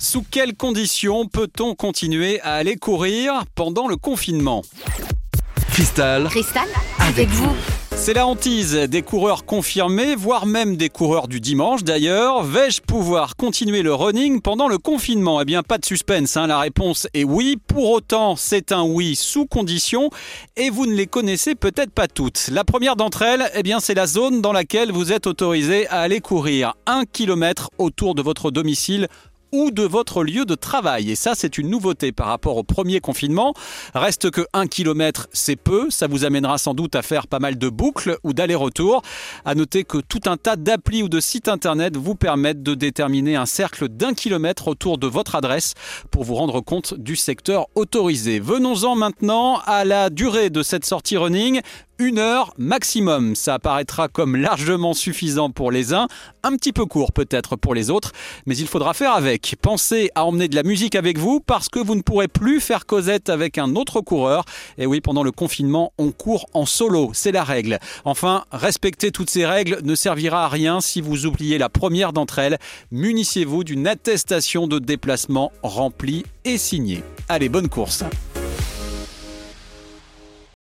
Sous quelles conditions peut-on continuer à aller courir pendant le confinement Cristal, Cristal, avec vous. C'est la hantise des coureurs confirmés, voire même des coureurs du dimanche d'ailleurs. Vais-je pouvoir continuer le running pendant le confinement? Eh bien, pas de suspense, hein. la réponse est oui. Pour autant, c'est un oui sous condition et vous ne les connaissez peut-être pas toutes. La première d'entre elles, eh bien, c'est la zone dans laquelle vous êtes autorisé à aller courir un kilomètre autour de votre domicile ou de votre lieu de travail. Et ça, c'est une nouveauté par rapport au premier confinement. Reste que 1 km, c'est peu. Ça vous amènera sans doute à faire pas mal de boucles ou d'allers-retours. À noter que tout un tas d'applis ou de sites internet vous permettent de déterminer un cercle d'un kilomètre autour de votre adresse pour vous rendre compte du secteur autorisé. Venons-en maintenant à la durée de cette sortie running une heure maximum. Ça apparaîtra comme largement suffisant pour les uns, un petit peu court peut-être pour les autres, mais il faudra faire avec. Pensez à emmener de la musique avec vous parce que vous ne pourrez plus faire causette avec un autre coureur. Et oui, pendant le confinement, on court en solo, c'est la règle. Enfin, respecter toutes ces règles ne servira à rien si vous oubliez la première d'entre elles. Munissez-vous d'une attestation de déplacement remplie et signée. Allez, bonne course